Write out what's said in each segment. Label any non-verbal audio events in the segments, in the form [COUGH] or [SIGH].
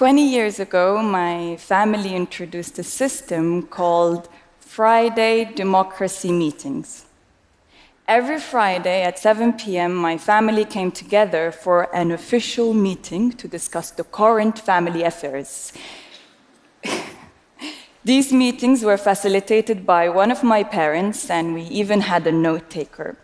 20 years ago, my family introduced a system called Friday Democracy Meetings. Every Friday at 7 p.m., my family came together for an official meeting to discuss the current family affairs. [LAUGHS] These meetings were facilitated by one of my parents, and we even had a note taker.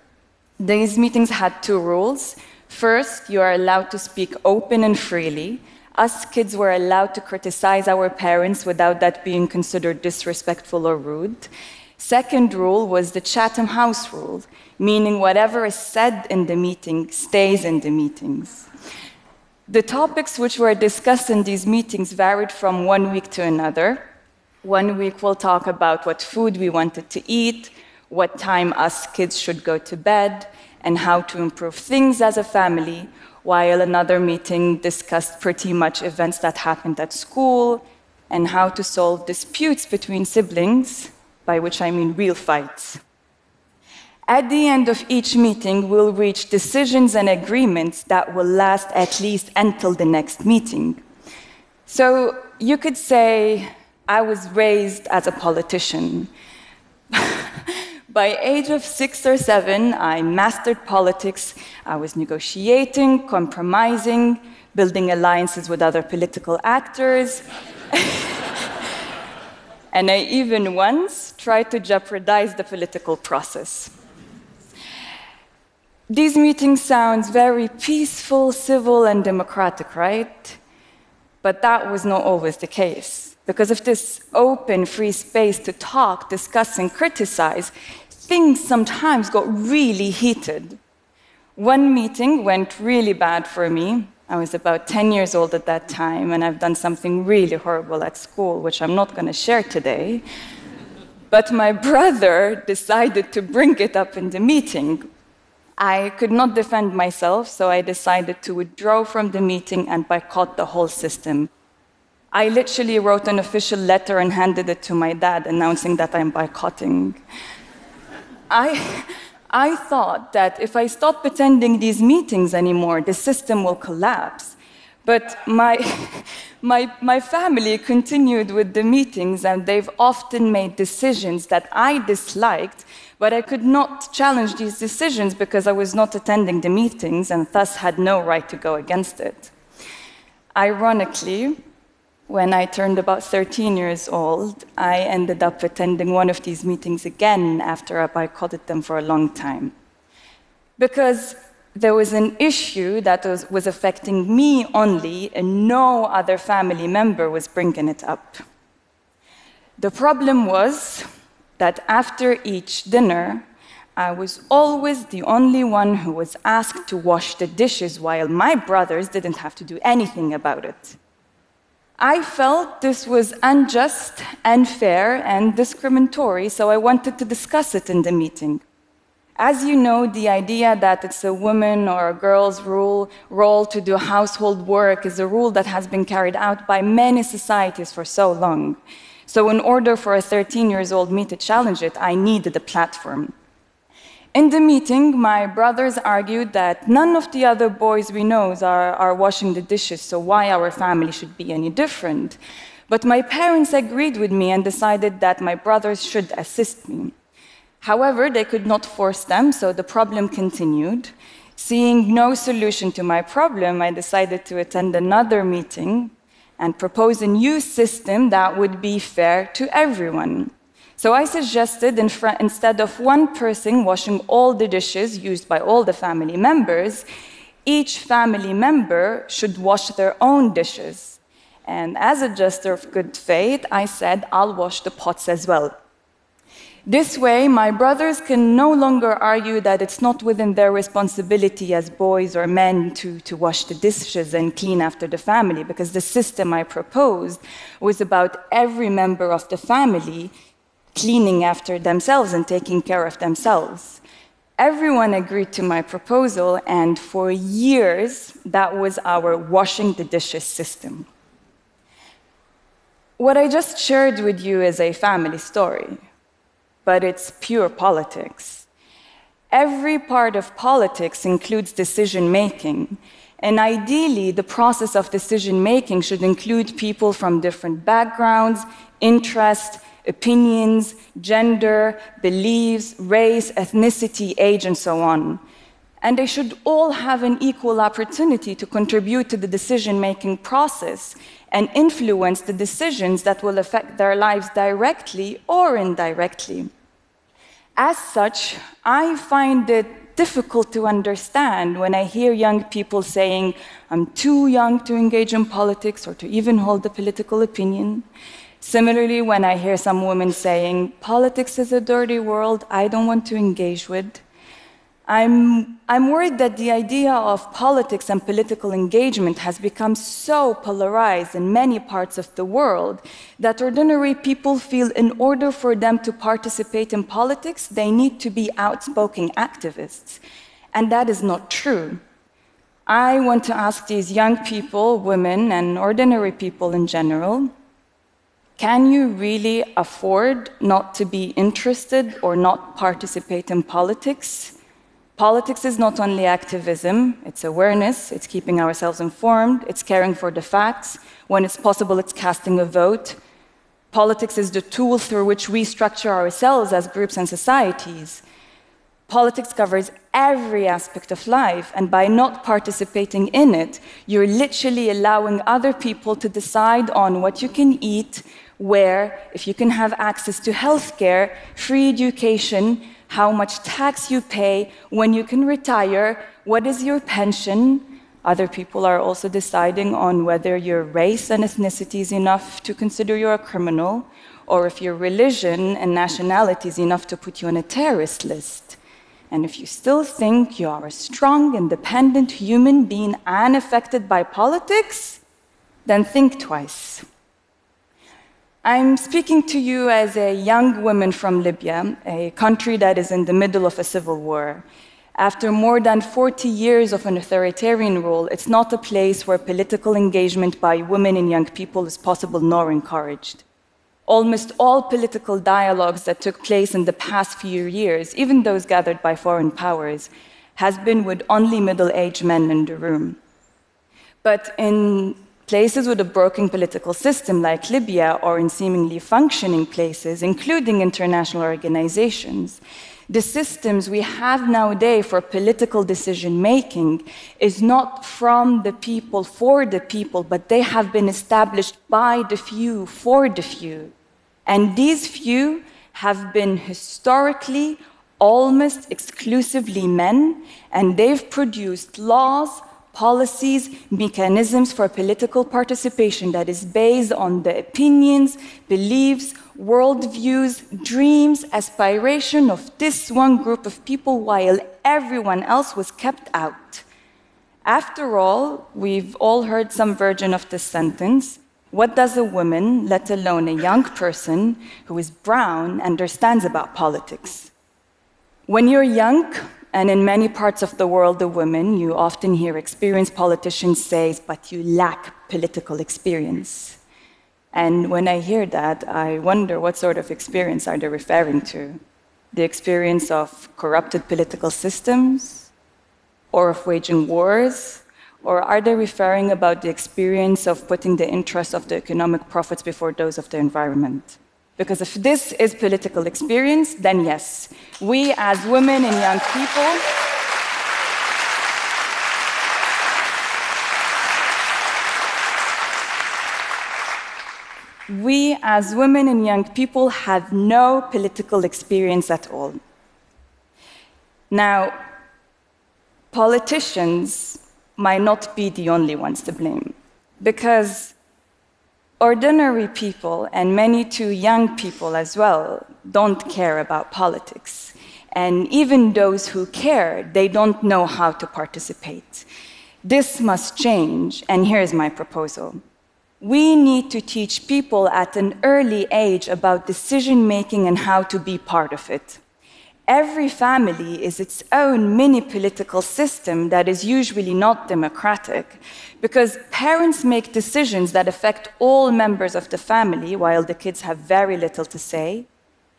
These meetings had two rules. First, you are allowed to speak open and freely. Us kids were allowed to criticize our parents without that being considered disrespectful or rude. Second rule was the Chatham House rule, meaning whatever is said in the meeting stays in the meetings. The topics which were discussed in these meetings varied from one week to another. One week we'll talk about what food we wanted to eat, what time us kids should go to bed, and how to improve things as a family, while another meeting discussed pretty much events that happened at school and how to solve disputes between siblings, by which I mean real fights. At the end of each meeting, we'll reach decisions and agreements that will last at least until the next meeting. So you could say I was raised as a politician. [LAUGHS] By age of six or seven, I mastered politics. I was negotiating, compromising, building alliances with other political actors. [LAUGHS] and I even once tried to jeopardize the political process. These meetings sound very peaceful, civil, and democratic, right? But that was not always the case. Because of this open, free space to talk, discuss, and criticize, things sometimes got really heated. One meeting went really bad for me. I was about 10 years old at that time, and I've done something really horrible at school, which I'm not going to share today. But my brother decided to bring it up in the meeting. I could not defend myself, so I decided to withdraw from the meeting and boycott the whole system. I literally wrote an official letter and handed it to my dad announcing that I'm boycotting. I, I thought that if I stop attending these meetings anymore, the system will collapse. But my, [LAUGHS] my, my family continued with the meetings, and they've often made decisions that I disliked, but I could not challenge these decisions because I was not attending the meetings and thus had no right to go against it. Ironically, when I turned about 13 years old, I ended up attending one of these meetings again after I boycotted them for a long time. Because there was an issue that was, was, affecting me only, and no other family member was bringing it up. The problem was that after each dinner, I was always the only one who was asked to wash the dishes while my brothers didn't have to do anything about it. I felt this was unjust, unfair, and discriminatory, so I wanted to discuss it in the meeting. As you know, the idea that it's a woman or a girl's rule, role to do household work is a rule that has been carried out by many societies for so long. So, in order for a 13 years old me to challenge it, I needed a platform. In the meeting, my brothers argued that none of the other boys we know are, are washing the dishes, so why our family should be any different. But my parents agreed with me and decided that my brothers should assist me. However, they could not force them, so the problem continued. Seeing no solution to my problem, I decided to attend another meeting and propose a new system that would be fair to everyone. So I suggested in instead of one person washing all the dishes used by all the family members, each family member should wash their own dishes. And as a gesture of good faith, I said, I'll wash the pots as well. This way, my brothers can no longer argue that it's not within their responsibility as boys or men to, to wash the dishes and clean after the family, because the system I proposed was about every member of the family cleaning after themselves and taking care of themselves. Everyone agreed to my proposal, and for years, that was our washing the dishes system. What I just shared with you is a family story, but it's pure politics. Every part of politics includes decision making, And ideally, the process of decision making should include people from different backgrounds, interests, opinions, gender, beliefs, race, ethnicity, age, and so on. And they should all have an equal opportunity to contribute to the decision making process and influence the decisions that will affect their lives directly or indirectly. As such, I find it difficult to understand when I hear young people saying, I'm too young to engage in politics or to even hold a political opinion. Similarly, when I hear some women saying, politics is a dirty world I don't want to engage with. I'm, I'm worried that the idea of politics and political engagement has become so polarized in many parts of the world that ordinary people feel in order for them to participate in politics, they need to be outspoken activists. And that is not true. I want to ask these young people, women, and ordinary people in general can you really afford not to be interested or not participate in politics? Politics is not only activism, it's awareness, it's keeping ourselves informed, it's caring for the facts. When it's possible, it's casting a vote. Politics is the tool through which we structure ourselves as groups and societies. Politics covers every aspect of life, and by not participating in it, you're literally allowing other people to decide on what you can eat, where, if you can have access to healthcare, free education, how much tax you pay, when you can retire, what is your pension. Other people are also deciding on whether your race and ethnicity is enough to consider you a criminal, or if your religion and nationality is enough to put you on a terrorist list. And if you still think you are a strong, independent human being unaffected by politics, then think twice. I'm speaking to you as a young woman from Libya, a country that is in the middle of a civil war. After more than 40 years of an authoritarian rule, it's not a place where political engagement by women and young people is possible nor encouraged. Almost all political dialogues that took place in the past few years, even those gathered by foreign powers, has been with only middle aged men in the room. But in Places with a broken political system like Libya or in seemingly functioning places, including international organizations, the systems we have nowadays for political decision making is not from the people for the people, but they have been established by the few for the few. And these few have been historically almost exclusively men, and they've produced laws, policies, mechanisms for political participation that is based on the opinions, beliefs, worldviews, dreams, aspiration of this one group of people while everyone else was kept out. After all, we've all heard some version of this sentence. What does a woman, let alone a young person who is brown, understands about politics? When you're young, and in many parts of the world, the women, you often hear experienced politicians say, but you lack political experience. And when I hear that, I wonder what sort of experience are they referring to? The experience of corrupted political systems? Or of waging wars? Or are they referring about the experience of putting the interests of the economic profits before those of the environment? Because if this is political experience, then yes, we as women and young people we as women and young people have no political experience at all. Now, politicians might not be the only ones to blame because ordinary people, and many too young people as well, don't care about politics. And even those who care, they don't know how to participate. This must change, and here's my proposal. We need to teach people at an early age about decision making and how to be part of it. Every family is its own mini political system that is usually not democratic, because parents make decisions that affect all members of the family while the kids have very little to say.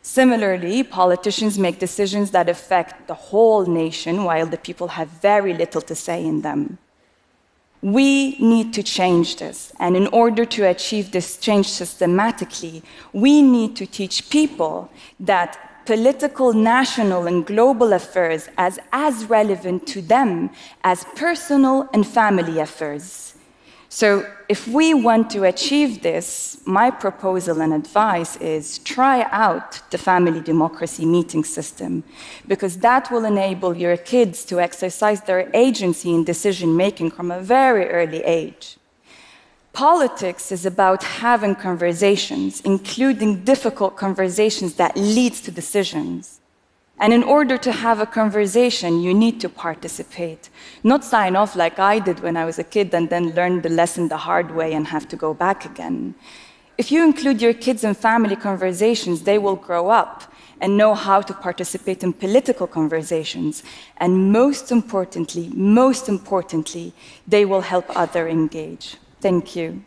Similarly, politicians make decisions that affect the whole nation while the people have very little to say in them. We need to change this. And in order to achieve this change systematically, we need to teach people that political, national, and global affairs as as relevant to them as personal and family affairs. So, if we want to achieve this, my proposal and advice is try out the family democracy meeting system, because that will enable your kids to exercise their agency in decision making from a very early age. Politics is about having conversations, including difficult conversations that leads to decisions. And in order to have a conversation, you need to participate, not sign off like I did when I was a kid and then learn the lesson the hard way and have to go back again. If you include your kids in family conversations, they will grow up and know how to participate in political conversations. And most importantly, most importantly, they will help others engage. Thank you.